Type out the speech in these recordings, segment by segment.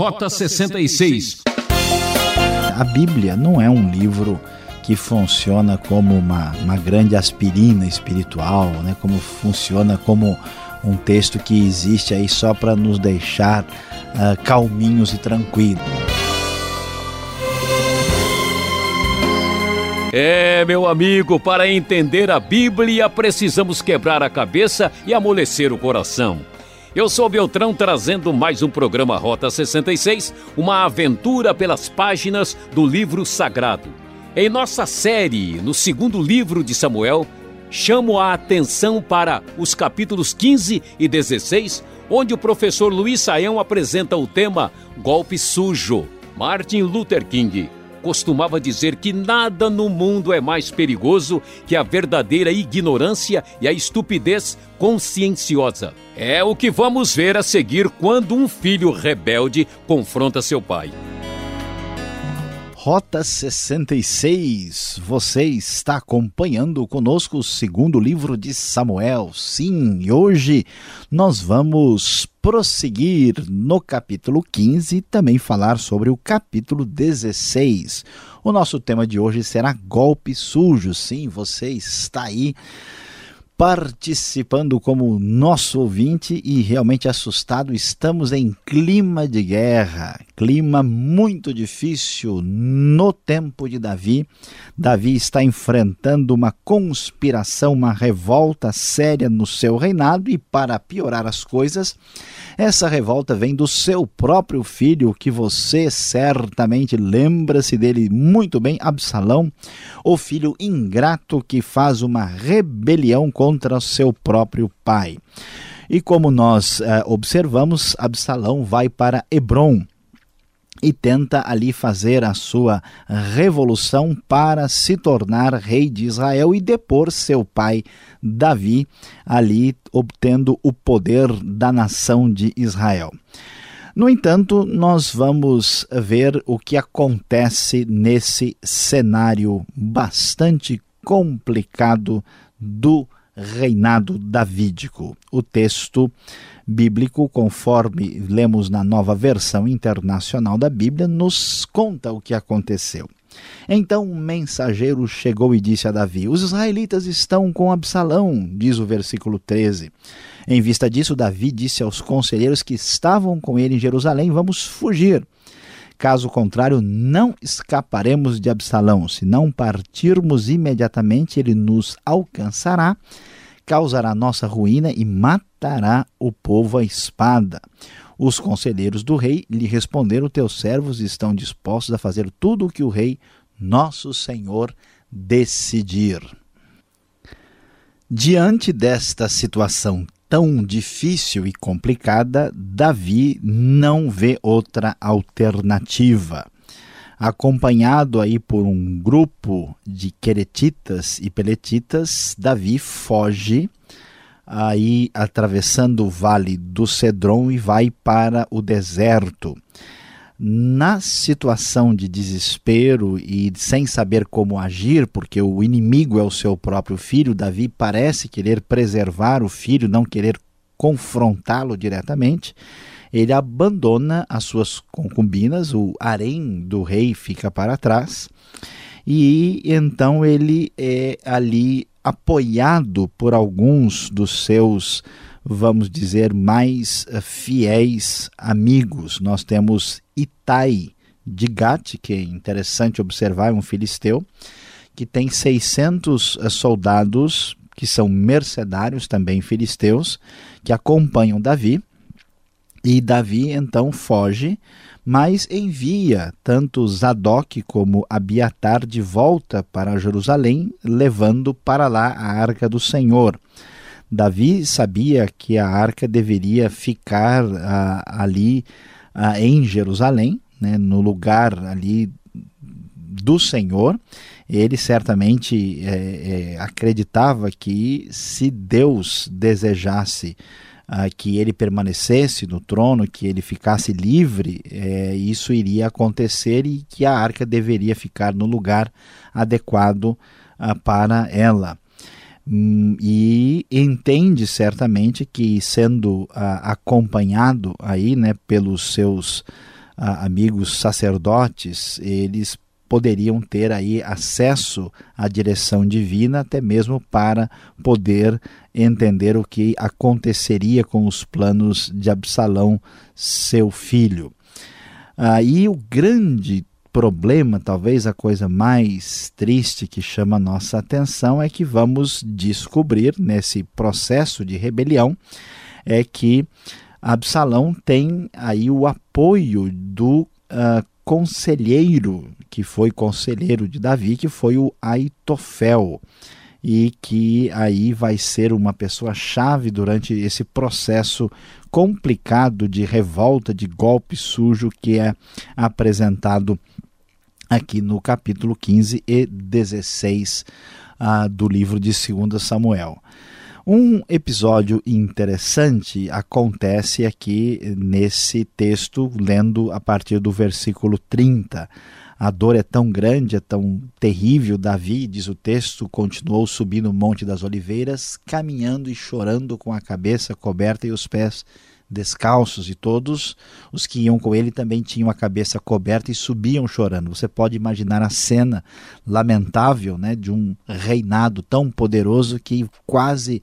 Rota 66. A Bíblia não é um livro que funciona como uma, uma grande aspirina espiritual, né? como funciona como um texto que existe aí só para nos deixar uh, calminhos e tranquilos. É, meu amigo, para entender a Bíblia precisamos quebrar a cabeça e amolecer o coração. Eu sou Beltrão trazendo mais um programa Rota 66, uma aventura pelas páginas do livro sagrado. Em nossa série, no segundo livro de Samuel, chamo a atenção para os capítulos 15 e 16, onde o professor Luiz Saião apresenta o tema Golpe Sujo. Martin Luther King costumava dizer que nada no mundo é mais perigoso que a verdadeira ignorância e a estupidez conscienciosa. É o que vamos ver a seguir quando um filho rebelde confronta seu pai. Rota 66. Você está acompanhando conosco o segundo livro de Samuel. Sim, hoje nós vamos prosseguir no capítulo 15 e também falar sobre o capítulo 16. O nosso tema de hoje será golpe sujo. Sim, você está aí participando como nosso ouvinte e realmente assustado. Estamos em clima de guerra, clima muito difícil no tempo de Davi. Davi está enfrentando uma conspiração, uma revolta séria no seu reinado e, para piorar as coisas, essa revolta vem do seu próprio filho, que você certamente lembra-se dele muito bem, Absalão, o filho ingrato que faz uma rebelião contra o seu próprio pai. E como nós eh, observamos, Absalão vai para Hebron e tenta ali fazer a sua revolução para se tornar rei de Israel e depor seu pai Davi, ali obtendo o poder da nação de Israel. No entanto, nós vamos ver o que acontece nesse cenário bastante complicado do reinado davídico. O texto bíblico, conforme lemos na nova versão internacional da Bíblia, nos conta o que aconteceu. Então um mensageiro chegou e disse a Davi: Os israelitas estão com Absalão, diz o versículo 13. Em vista disso, Davi disse aos conselheiros que estavam com ele em Jerusalém: Vamos fugir. Caso contrário, não escaparemos de Absalão. Se não partirmos imediatamente, ele nos alcançará causará nossa ruína e matará o povo à espada. Os conselheiros do rei lhe responderam: Teus servos estão dispostos a fazer tudo o que o rei, nosso senhor, decidir. Diante desta situação tão difícil e complicada, Davi não vê outra alternativa acompanhado aí por um grupo de queretitas e peletitas, Davi foge aí atravessando o vale do Cedron e vai para o deserto. Na situação de desespero e sem saber como agir, porque o inimigo é o seu próprio filho, Davi parece querer preservar o filho, não querer confrontá-lo diretamente ele abandona as suas concubinas, o harém do rei fica para trás, e então ele é ali apoiado por alguns dos seus, vamos dizer, mais eh, fiéis amigos. Nós temos Itai de Gate, que é interessante observar, é um filisteu, que tem 600 eh, soldados que são mercenários também filisteus, que acompanham Davi e Davi então foge, mas envia tanto Zadok como Abiatar de volta para Jerusalém, levando para lá a arca do Senhor. Davi sabia que a arca deveria ficar ah, ali ah, em Jerusalém, né, no lugar ali do Senhor. Ele certamente é, é, acreditava que se Deus desejasse ah, que ele permanecesse no trono, que ele ficasse livre, é, isso iria acontecer e que a arca deveria ficar no lugar adequado ah, para ela. Hum, e entende certamente que sendo ah, acompanhado aí, né, pelos seus amigos sacerdotes, eles poderiam ter aí acesso à direção divina, até mesmo para poder entender o que aconteceria com os planos de Absalão, seu filho. Aí o grande problema, talvez a coisa mais triste que chama nossa atenção é que vamos descobrir nesse processo de rebelião é que Absalão tem aí o apoio do uh, conselheiro que foi conselheiro de Davi, que foi o Aitofel, e que aí vai ser uma pessoa chave durante esse processo complicado de revolta, de golpe sujo que é apresentado aqui no capítulo 15 e 16 uh, do livro de 2 Samuel. Um episódio interessante acontece aqui nesse texto, lendo a partir do versículo 30. A dor é tão grande, é tão terrível. Davi, diz o texto, continuou subindo o Monte das Oliveiras, caminhando e chorando com a cabeça coberta e os pés descalços, e todos os que iam com ele também tinham a cabeça coberta e subiam chorando. Você pode imaginar a cena lamentável né, de um reinado tão poderoso que quase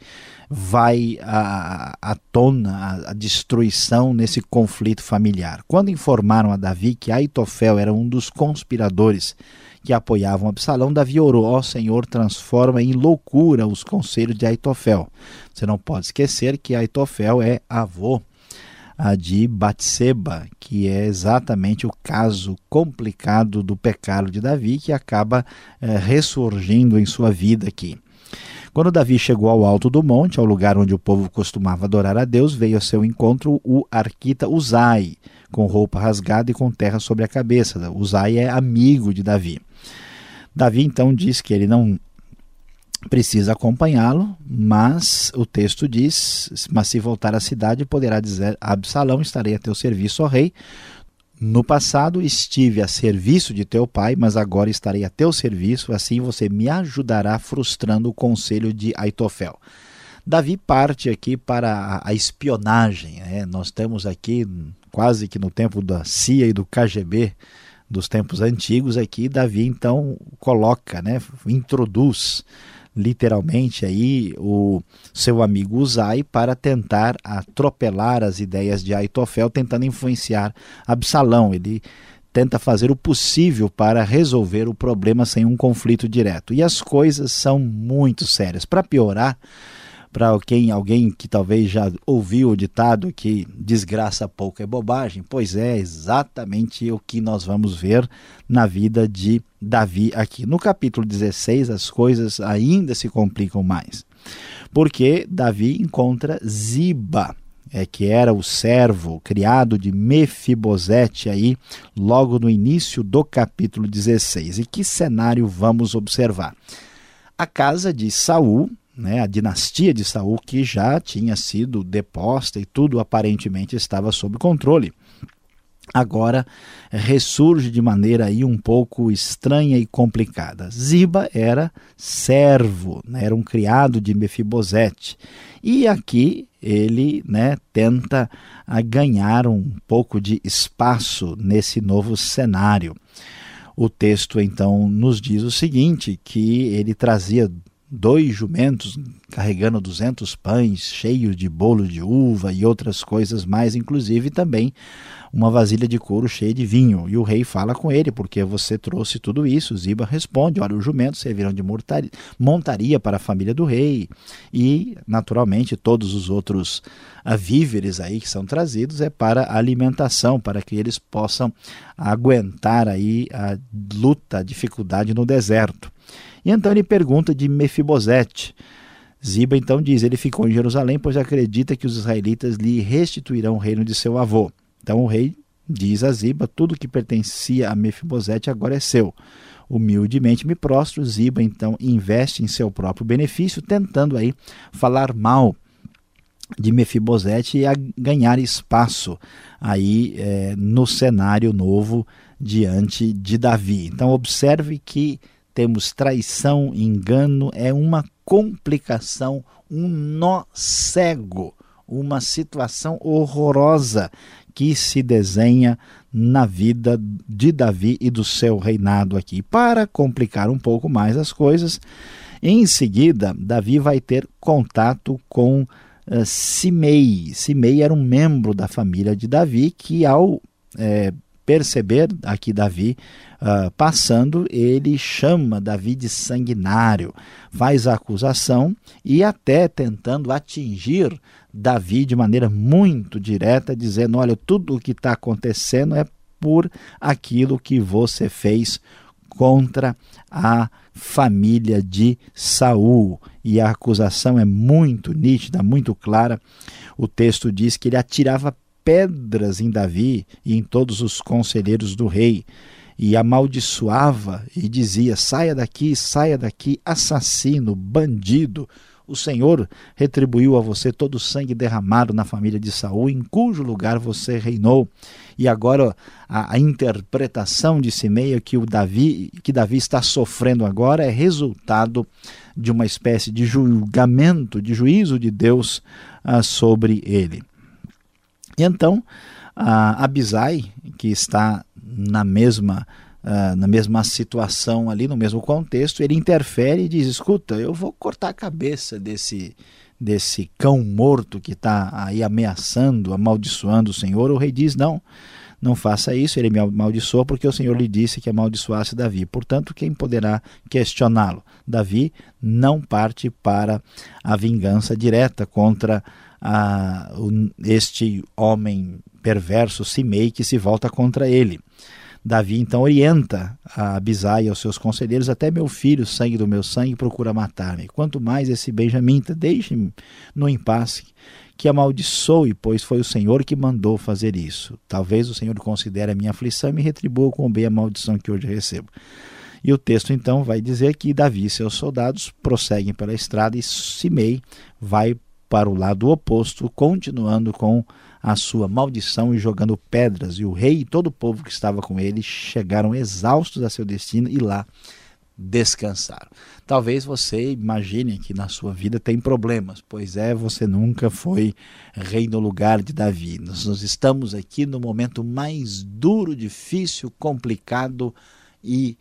vai à, à tona a, destruição nesse conflito familiar. Quando informaram a Davi que Aitofel era um dos conspiradores que apoiavam Absalão, Davi orou: Ó Senhor, transforma em loucura os conselhos de Aitofel. Você não pode esquecer que Aitofel é avô a de Batseba, que é exatamente o caso complicado do pecado de Davi, que acaba é, ressurgindo em sua vida aqui. Quando Davi chegou ao alto do monte, ao lugar onde o povo costumava adorar a Deus, veio ao seu encontro o arquita Uzai, com roupa rasgada e com terra sobre a cabeça. Uzai é amigo de Davi. Davi então diz que ele não precisa acompanhá-lo, mas o texto diz: Mas se voltar à cidade, poderá dizer a Absalão: Estarei a teu serviço, ó rei. No passado estive a serviço de teu pai, mas agora estarei a teu serviço, assim você me ajudará frustrando o conselho de Aitofel. Davi parte aqui para a, espionagem. Né? Nós temos aqui, quase que no tempo da CIA e do KGB, dos tempos antigos, aqui Davi então coloca, né? introduz literalmente aí o seu amigo Uzai para tentar atropelar as ideias de Aitofel, tentando influenciar Absalão. Ele tenta fazer o possível para resolver o problema sem um conflito direto. E as coisas são muito sérias. Para piorar, para alguém, alguém que talvez já ouviu o ditado que desgraça pouco é bobagem, pois é exatamente o que nós vamos ver na vida de Davi aqui. No capítulo 16, as coisas ainda se complicam mais, porque Davi encontra Ziba, é, que era o servo criado de Mefibosete aí, logo no início do capítulo 16. E que cenário vamos observar? A casa de Saul né, a dinastia de Saul que já tinha sido deposta e tudo aparentemente estava sob controle. Agora ressurge de maneira aí um pouco estranha e complicada. Ziba era servo, né, era um criado de Mefibosete. E aqui ele né, tenta ganhar um pouco de espaço nesse novo cenário. O texto então nos diz o seguinte: que ele trazia dois jumentos carregando 200 pães cheios de bolo de uva e outras coisas mais, inclusive também uma vasilha de couro cheia de vinho. E o rei fala com ele, porque você trouxe tudo isso. Ziba responde: Olha, os jumentos servirão de montaria para a família do rei. E, naturalmente, todos os outros víveres aí que são trazidos é para alimentação, para que eles possam aguentar aí a luta, a dificuldade no deserto. E então ele pergunta de Mefibosete. Ziba então diz: Ele ficou em Jerusalém, pois acredita que os israelitas lhe restituirão o reino de seu avô. Então o rei diz a Ziba: Tudo que pertencia a Mefibosete agora é seu. Humildemente me prostro. Ziba então investe em seu próprio benefício, tentando aí falar mal de Mefibosete e a ganhar espaço aí é, no cenário novo diante de Davi. Então observe que temos traição, engano, é uma complicação, um nó cego, uma situação horrorosa que se desenha na vida de Davi e do seu reinado aqui. Para complicar um pouco mais as coisas, em seguida, Davi vai ter contato com uh, Simei. Simei era um membro da família de Davi que, ao é, perceber aqui Davi uh, passando, ele chama Davi de sanguinário, faz a acusação e até tentando atingir Davi de maneira muito direta, dizendo: Olha, tudo o que está acontecendo é por aquilo que você fez contra a família de Saul. E a acusação é muito nítida, muito clara. O texto diz que ele atirava pedras em Davi e em todos os conselheiros do rei, e amaldiçoava e dizia: saia daqui, saia daqui, assassino, bandido. O Senhor retribuiu a você todo o sangue derramado na família de Saul, em cujo lugar você reinou. E agora a, a interpretação de Simeia que o Davi, que Davi está sofrendo agora é resultado de uma espécie de julgamento, de juízo de Deus ah, sobre ele. E então, a Abisai, que está na mesma, uh, na mesma situação ali, no mesmo contexto, ele interfere e diz: escuta, eu vou cortar a cabeça desse, desse cão morto que está aí ameaçando, amaldiçoando o Senhor. O rei diz: não. Não faça isso, ele me amaldiçoou porque o Senhor lhe disse que amaldiçoasse Davi. Portanto, quem poderá questioná-lo? Davi não parte para a vingança direta contra este homem perverso, Simei, que se volta contra ele. Davi então orienta a Abisai e aos seus conselheiros: Até meu filho, sangue do meu sangue, procura matar-me. Quanto mais esse Benjamim, deixe-me no impasse, que amaldiçoe, pois foi o Senhor que mandou fazer isso. Talvez o Senhor considere a minha aflição e me retribua com bem a maldição que hoje recebo. E o texto então vai dizer que Davi e seus soldados prosseguem pela estrada e Simei vai para o lado oposto, continuando com a sua maldição e jogando pedras. E o rei e todo o povo que estava com ele chegaram exaustos a seu destino e lá descansaram. Talvez você imagine que na sua vida tem problemas, pois é, você nunca foi rei no lugar de Davi. Nós, estamos aqui no momento mais duro, difícil, complicado e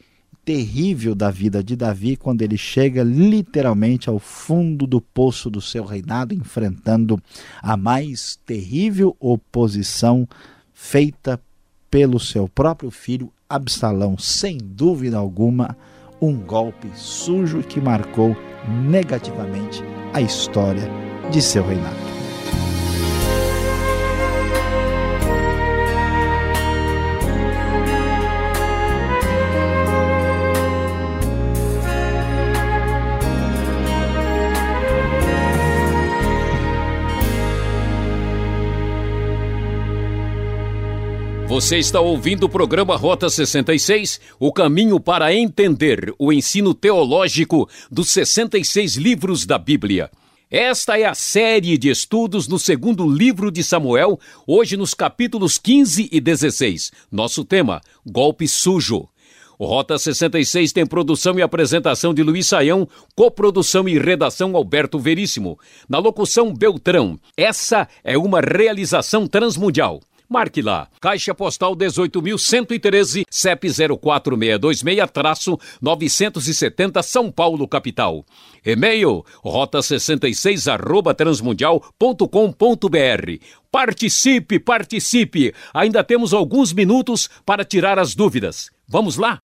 terrível da vida de Davi quando ele chega literalmente ao fundo do poço do seu reinado, enfrentando a mais terrível oposição feita pelo seu próprio filho Absalão, sem dúvida alguma, um golpe sujo que marcou negativamente a história de seu reinado. Você está ouvindo o programa Rota 66, o caminho para entender o ensino teológico dos 66 livros da Bíblia. Esta é a série de estudos no segundo livro de Samuel, hoje nos capítulos 15 e 16. Nosso tema: Golpe Sujo. O Rota 66 tem produção e apresentação de Luiz Saião, coprodução e redação Alberto Veríssimo. Na locução Beltrão. Essa é uma realização transmundial. Marque lá. Caixa Postal 18.113, CEP 04626-970 São Paulo, capital. E-mail rota66 arroba transmundial.com.br. Participe, participe! Ainda temos alguns minutos para tirar as dúvidas. Vamos lá?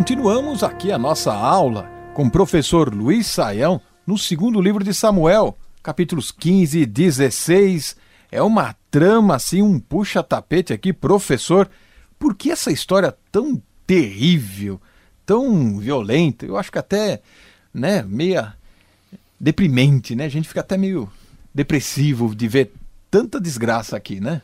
Continuamos aqui a nossa aula com o professor Luiz Saião no segundo livro de Samuel, capítulos 15 e 16. É uma trama assim, um puxa-tapete aqui, professor. Por que essa história tão terrível, tão violenta? Eu acho que até, né, meia deprimente, né? A gente fica até meio depressivo de ver tanta desgraça aqui, né?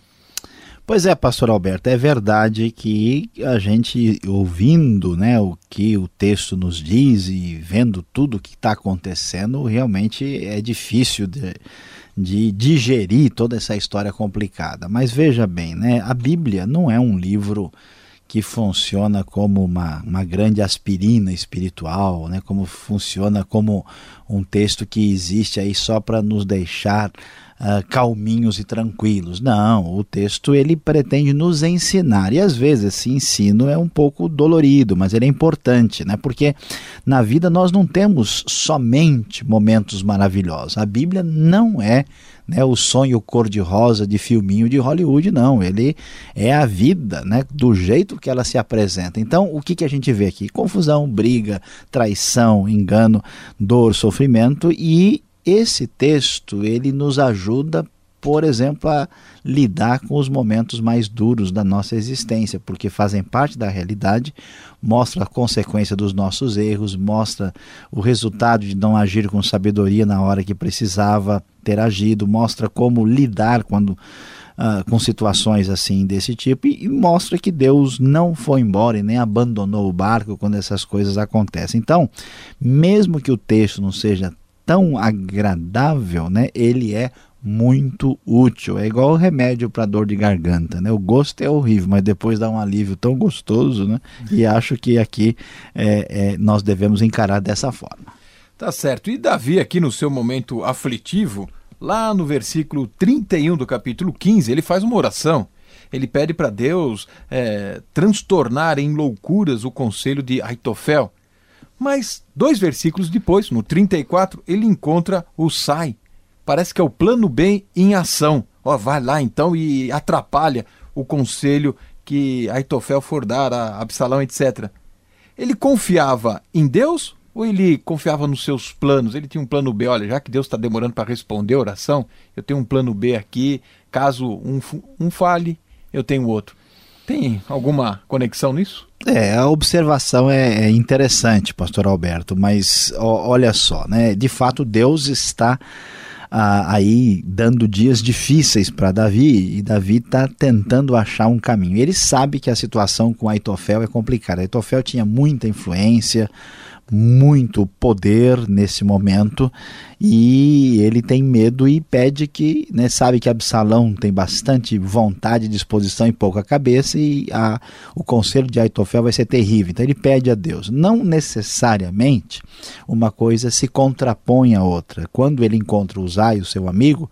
Pois é, pastor Alberto, é verdade que a gente ouvindo né, o que o texto nos diz e vendo tudo o que está acontecendo, realmente é difícil de, de digerir toda essa história complicada. Mas veja bem, né, a Bíblia não é um livro que funciona como uma, uma grande aspirina espiritual, né? como funciona como um texto que existe aí só para nos deixar uh, calminhos e tranquilos. Não, o texto ele pretende nos ensinar e às vezes esse ensino é um pouco dolorido, mas ele é importante, né? Porque na vida nós não temos somente momentos maravilhosos. A Bíblia não é né, o sonho cor-de-rosa de filminho de Hollywood, não. Ele é a vida, né, do jeito que ela se apresenta. Então, o que, que a gente vê aqui? Confusão, briga, traição, engano, dor, sofrimento e esse texto ele nos ajuda, por exemplo, a lidar com os momentos mais duros da nossa existência, porque fazem parte da realidade, mostra a consequência dos nossos erros, mostra o resultado de não agir com sabedoria na hora que precisava ter agido, mostra como lidar quando Uh, com situações assim desse tipo e, e, mostra que Deus não foi embora e nem abandonou o barco quando essas coisas acontecem. Então, mesmo que o texto não seja tão agradável, né? Ele é muito útil. É igual o remédio para dor de garganta, né? O gosto é horrível, mas depois dá um alívio tão gostoso, né? E acho que aqui é, é, nós devemos encarar dessa forma. Tá certo. E Davi aqui no seu momento aflitivo, lá no versículo 31 do capítulo 15, ele faz uma oração. Ele pede para Deus é, transtornar em loucuras o conselho de Aitofel. Mas dois versículos depois, no 34, ele encontra o sai. Parece que é o plano B em ação. Ó, vai lá então e atrapalha o conselho que Aitofel for dar a Absalão, etc. Ele confiava em Deus ou ele confiava nos seus planos? Ele tinha um plano B. Olha, já que Deus está demorando para responder a oração, eu tenho um plano B aqui. Caso um, um fale, eu tenho outro. Tem alguma conexão nisso? É, a observação é, é interessante, pastor Alberto, mas ó, olha só, né? De fato, Deus está ah, aí dando dias difíceis para Davi e Davi está tentando achar um caminho. Ele sabe que a situação com Aitofel é complicada. Aitofel tinha muita influência, muito poder nesse momento e ele tem medo e pede que, né, sabe que Absalão tem bastante vontade, disposição e pouca cabeça e a, o conselho de Aitofel vai ser terrível. Então ele pede a Deus. Não necessariamente uma coisa se contrapõe à outra. Quando ele encontra Uzai, o seu amigo,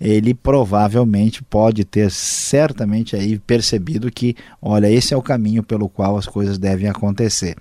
ele provavelmente pode ter certamente aí percebido que, olha, esse é o caminho pelo qual as coisas devem acontecer.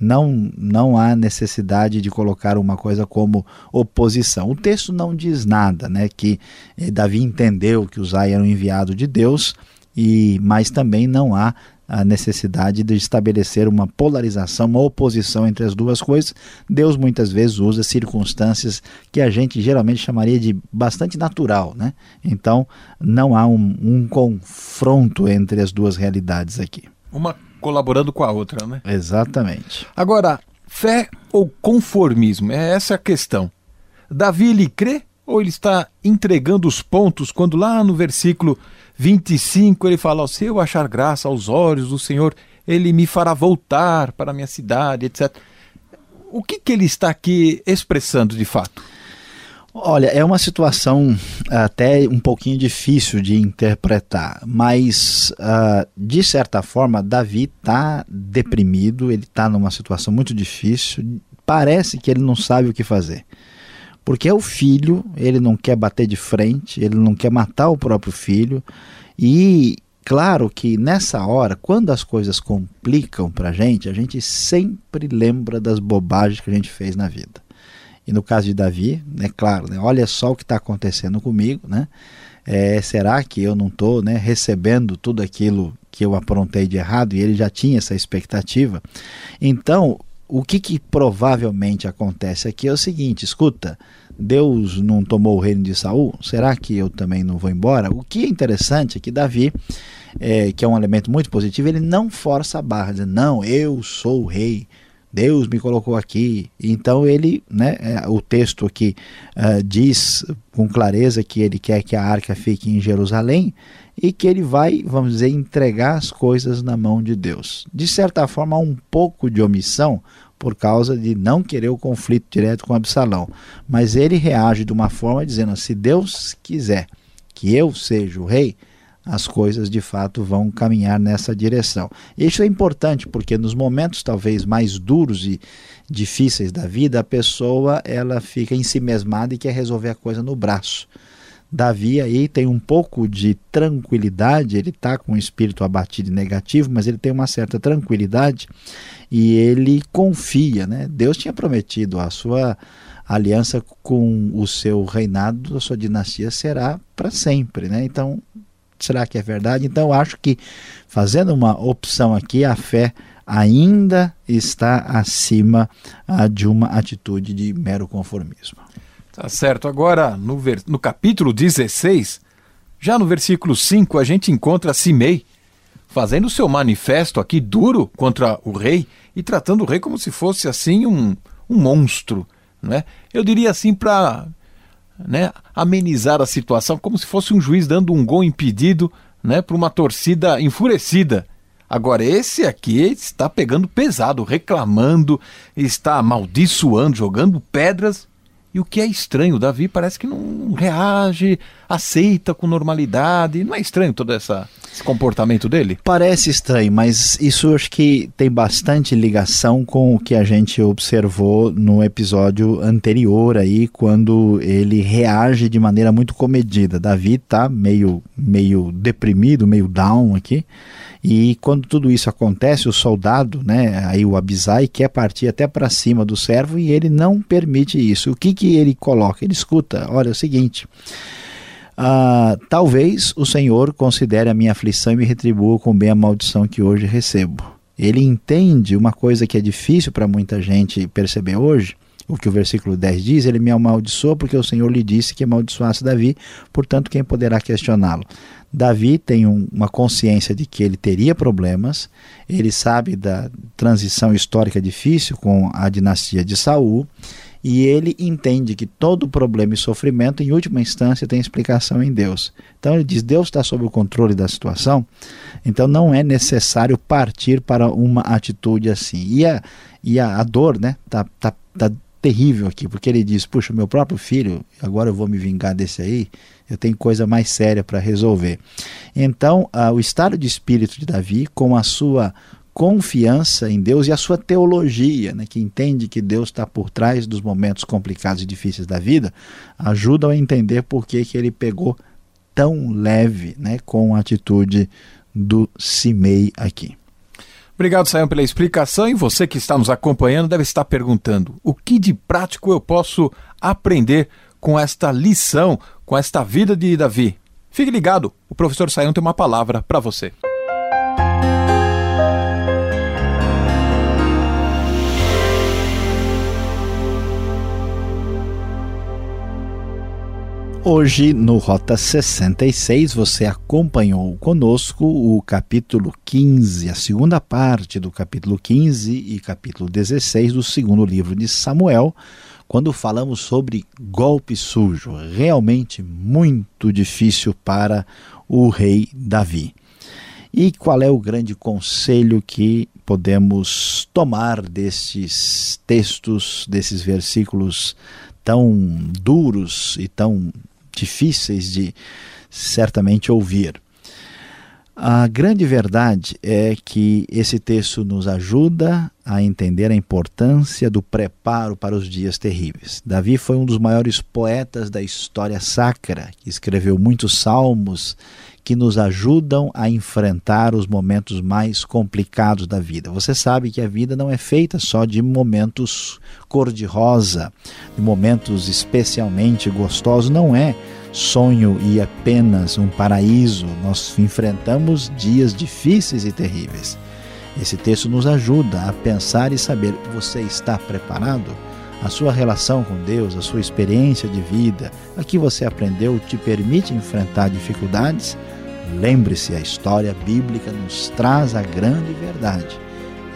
Não, não há necessidade de colocar uma coisa como oposição. O texto não diz nada, né? Que eh, Davi entendeu que Uzai era um enviado de Deus, e mas também não há a necessidade de estabelecer uma polarização, uma oposição entre as duas coisas. Deus muitas vezes usa circunstâncias que a gente geralmente chamaria de bastante natural, né? Então não há um, um confronto entre as duas realidades aqui. Uma colaborando com a outra, né? Exatamente. Agora, fé ou conformismo? É essa a questão. Davi ele crê ou ele está entregando os pontos quando lá no versículo 25 ele fala: Se eu achar graça aos olhos do Senhor, ele me fará voltar para a minha cidade, etc. O que, que ele está aqui expressando de fato? Olha, é uma situação até um pouquinho difícil de interpretar, mas uh, de certa forma Davi está deprimido, ele está numa situação muito difícil, parece que ele não sabe o que fazer. Porque é o filho, ele não quer bater de frente, ele não quer matar o próprio filho. E claro que nessa hora, quando as coisas complicam para a gente, a gente sempre lembra das bobagens que a gente fez na vida. E no caso de Davi, é claro, né, olha só o que está acontecendo comigo, né? É, será que eu não estou né, recebendo tudo aquilo que eu aprontei de errado? E ele já tinha essa expectativa. Então, o que, que provavelmente acontece aqui é o seguinte: escuta, Deus não tomou o reino de Saul, será que eu também não vou embora? O que é interessante é que Davi, é, que é um elemento muito positivo, ele não força a barra, dizendo, não, eu sou o rei, Deus me colocou aqui. Então ele, né, é, o texto aqui uh, diz com clareza que ele quer que a arca fique em Jerusalém e que ele vai, vamos dizer, entregar as coisas na mão de Deus. De certa forma, há um pouco de omissão por causa de não querer o conflito direto com Absalão. Mas ele reage de uma forma dizendo: se Deus quiser que eu seja o rei, as coisas de fato vão caminhar nessa direção. Isso é importante porque nos momentos talvez mais duros e difíceis da vida, a pessoa ela fica em si mesmada e quer resolver a coisa no braço. Davi aí tem um pouco de tranquilidade, ele está com o espírito abatido e negativo, mas ele tem uma certa tranquilidade e ele confia, né? Deus tinha prometido a sua aliança com o seu reinado, a sua dinastia será para sempre, né? Então, será que é verdade? Então, acho que fazendo uma opção aqui, a fé ainda está acima ah, de uma atitude de mero conformismo. Tá certo. Agora, no, ver... no capítulo 16, já no versículo 5, a gente encontra Simei fazendo seu manifesto aqui duro contra o rei e tratando o rei como se fosse assim um, um monstro. Né? Eu diria assim para né, amenizar a situação, como se fosse um juiz dando um gol impedido né, para uma torcida enfurecida. Agora, esse aqui está pegando pesado, reclamando, está amaldiçoando, jogando pedras e o que é estranho, Davi parece que não reage, aceita com normalidade. Não é estranho todo essa, esse comportamento dele? Parece estranho, mas isso acho que tem bastante ligação com o que a gente observou no episódio anterior aí, quando ele reage de maneira muito comedida. Davi tá meio, meio deprimido, meio down aqui. E quando tudo isso acontece, o soldado, né, aí o Abisai, quer partir até para cima do servo e ele não permite isso. O que, que ele coloca? Ele escuta: olha, é o seguinte. Uh, talvez o Senhor considere a minha aflição e me retribua com bem a maldição que hoje recebo. Ele entende uma coisa que é difícil para muita gente perceber hoje, o que o versículo 10 diz, ele me amaldiçoou porque o Senhor lhe disse que amaldiçoasse Davi, portanto, quem poderá questioná-lo? Davi tem um, uma consciência de que ele teria problemas, ele sabe da transição histórica difícil com a dinastia de Saul, e ele entende que todo problema e sofrimento, em última instância, tem explicação em Deus. Então ele diz: Deus está sob o controle da situação, então não é necessário partir para uma atitude assim. E a, e a, a dor né, tá, tá, tá terrível aqui, porque ele diz: Puxa, meu próprio filho, agora eu vou me vingar desse aí eu tenho coisa mais séria para resolver. Então, o estado de espírito de Davi, com a sua confiança em Deus e a sua teologia, né, que entende que Deus está por trás dos momentos complicados e difíceis da vida, ajudam a entender por que, que ele pegou tão leve né, com a atitude do Simei aqui. Obrigado, Sayão, pela explicação. E você que está nos acompanhando deve estar perguntando: o que de prático eu posso aprender com esta lição, com esta vida de Davi. Fique ligado, o professor Saião tem uma palavra para você. Hoje, no Rota 66, você acompanhou conosco o capítulo 15, a segunda parte do capítulo 15 e capítulo 16 do segundo livro de Samuel, quando falamos sobre golpe sujo, realmente muito difícil para o rei Davi. E qual é o grande conselho que podemos tomar destes textos, desses versículos tão duros e tão difíceis de certamente ouvir? A grande verdade é que esse texto nos ajuda a entender a importância do preparo para os dias terríveis. Davi foi um dos maiores poetas da história sacra, que escreveu muitos salmos que nos ajudam a enfrentar os momentos mais complicados da vida. Você sabe que a vida não é feita só de momentos cor-de-rosa, de momentos especialmente gostosos, não é sonho e apenas um paraíso. Nós enfrentamos dias difíceis e terríveis. Esse texto nos ajuda a pensar e saber: você está preparado? A sua relação com Deus, a sua experiência de vida, a que você aprendeu te permite enfrentar dificuldades? Lembre-se, a história bíblica nos traz a grande verdade.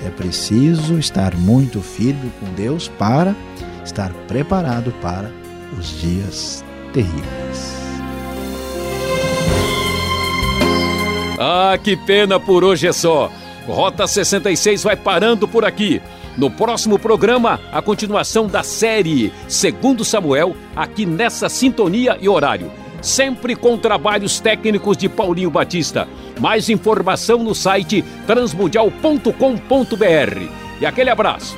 É preciso estar muito firme com Deus para estar preparado para os dias terríveis. Ah, que pena por hoje é só. Rota 66 vai parando por aqui. No próximo programa, a continuação da série Segundo Samuel, aqui nessa sintonia e horário. Sempre com trabalhos técnicos de Paulinho Batista. Mais informação no site transmundial.com.br. E aquele abraço.